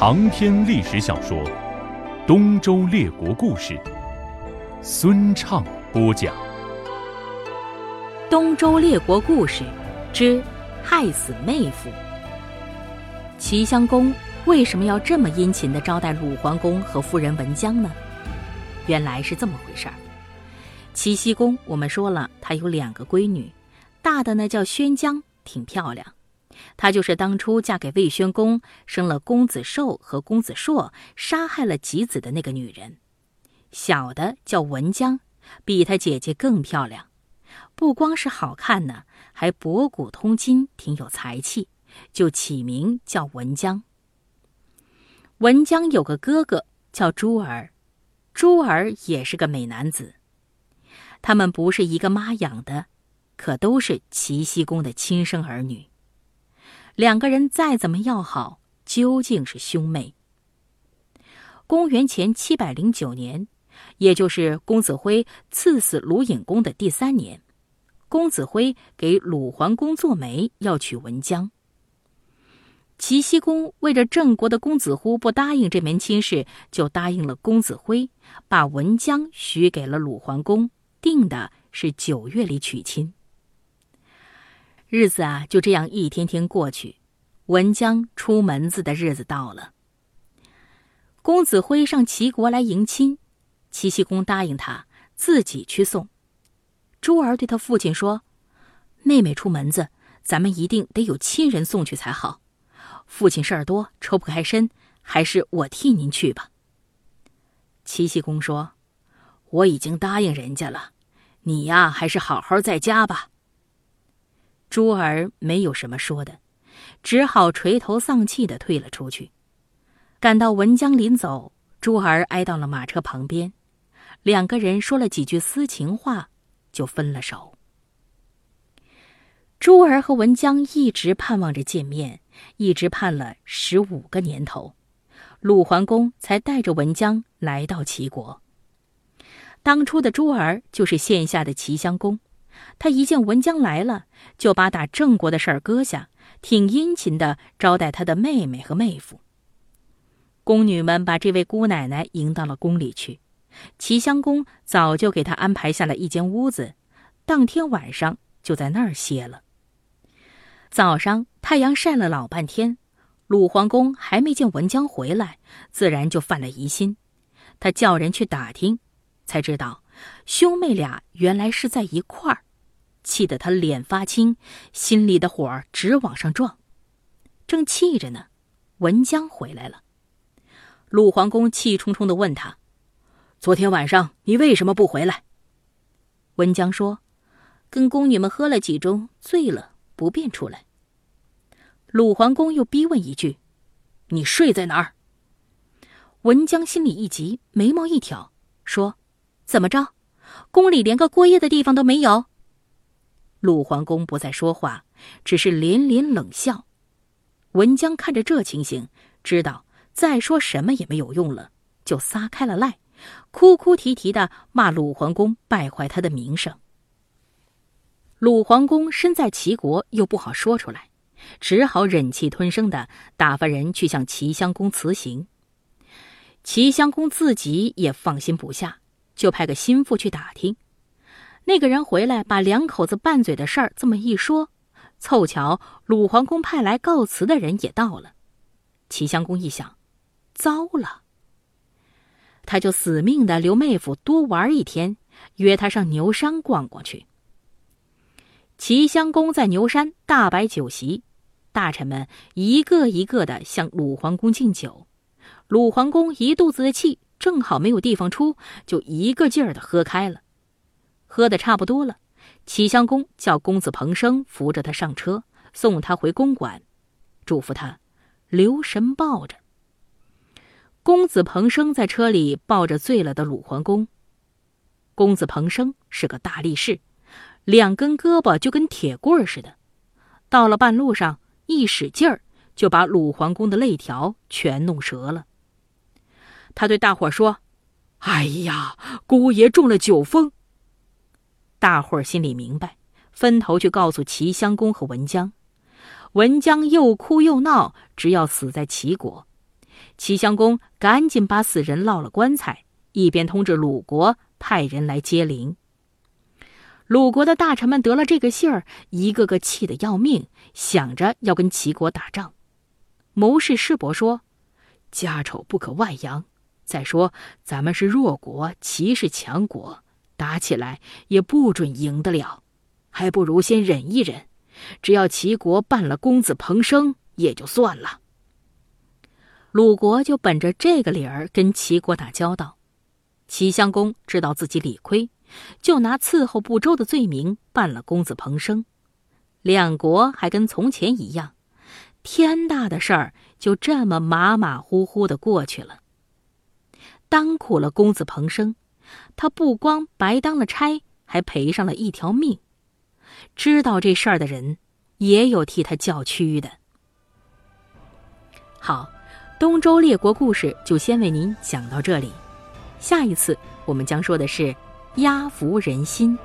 长篇历史小说《东周列国故事》，孙畅播讲。《东周列国故事之害死妹夫》。齐襄公为什么要这么殷勤的招待鲁桓公和夫人文姜呢？原来是这么回事儿。齐僖公，我们说了，他有两个闺女，大的呢叫宣姜，挺漂亮。她就是当初嫁给魏宣公，生了公子寿和公子硕，杀害了吉子的那个女人。小的叫文姜，比她姐姐更漂亮，不光是好看呢，还博古通今，挺有才气，就起名叫文姜。文姜有个哥哥叫朱儿，朱儿也是个美男子。他们不是一个妈养的，可都是齐僖公的亲生儿女。两个人再怎么要好，究竟是兄妹。公元前七百零九年，也就是公子辉赐死鲁隐公的第三年，公子辉给鲁桓公做媒，要娶文姜。齐僖公为着郑国的公子乎不答应这门亲事，就答应了公子辉，把文姜许给了鲁桓公，定的是九月里娶亲。日子啊，就这样一天天过去。文姜出门子的日子到了。公子辉上齐国来迎亲，齐僖公答应他自己去送。珠儿对他父亲说：“妹妹出门子，咱们一定得有亲人送去才好。父亲事儿多，抽不开身，还是我替您去吧。”齐僖公说：“我已经答应人家了，你呀，还是好好在家吧。”珠儿没有什么说的，只好垂头丧气的退了出去。赶到文江临走，珠儿挨到了马车旁边，两个人说了几句私情话，就分了手。珠儿和文江一直盼望着见面，一直盼了十五个年头，鲁桓公才带着文江来到齐国。当初的珠儿就是现下的齐襄公。他一见文姜来了，就把打郑国的事儿搁下，挺殷勤的招待他的妹妹和妹夫。宫女们把这位姑奶奶迎到了宫里去，齐襄公早就给她安排下了一间屋子，当天晚上就在那儿歇了。早上太阳晒了老半天，鲁桓公还没见文姜回来，自然就犯了疑心，他叫人去打听，才知道。兄妹俩原来是在一块儿，气得他脸发青，心里的火直往上撞。正气着呢，文姜回来了。鲁桓公气冲冲的问他：“昨天晚上你为什么不回来？”文姜说：“跟宫女们喝了几盅，醉了，不便出来。”鲁桓公又逼问一句：“你睡在哪儿？”文姜心里一急，眉毛一挑，说。怎么着？宫里连个过夜的地方都没有。鲁桓公不再说话，只是连连冷笑。文姜看着这情形，知道再说什么也没有用了，就撒开了赖，哭哭啼啼的骂鲁桓公败坏他的名声。鲁桓公身在齐国，又不好说出来，只好忍气吞声的打发人去向齐襄公辞行。齐襄公自己也放心不下。就派个心腹去打听，那个人回来，把两口子拌嘴的事儿这么一说，凑巧鲁桓公派来告辞的人也到了。齐襄公一想，糟了，他就死命的留妹夫多玩一天，约他上牛山逛逛去。齐襄公在牛山大摆酒席，大臣们一个一个的向鲁桓公敬酒，鲁桓公一肚子的气。正好没有地方出，就一个劲儿的喝开了。喝的差不多了，齐襄公叫公子彭生扶着他上车，送他回公馆，嘱咐他留神抱着。公子彭生在车里抱着醉了的鲁桓公。公子彭生是个大力士，两根胳膊就跟铁棍似的，到了半路上一使劲儿，就把鲁桓公的肋条全弄折了。他对大伙说：“哎呀，姑爷中了酒疯。”大伙儿心里明白，分头去告诉齐襄公和文姜。文姜又哭又闹，只要死在齐国。齐襄公赶紧把死人烙了棺材，一边通知鲁国派人来接灵。鲁国的大臣们得了这个信儿，一个个气得要命，想着要跟齐国打仗。谋士师伯说：“家丑不可外扬。再说咱们是弱国，齐是强国，打起来也不准赢得了，还不如先忍一忍。只要齐国办了公子彭生，也就算了。”鲁国就本着这个理儿跟齐国打交道，齐襄公知道自己理亏，就拿伺候不周的罪名办了公子彭生，两国还跟从前一样，天大的事儿就这么马马虎虎的过去了。当苦了公子彭生，他不光白当了差，还赔上了一条命。知道这事儿的人，也有替他叫屈的。好。东周列国故事就先为您讲到这里，下一次我们将说的是压服人心。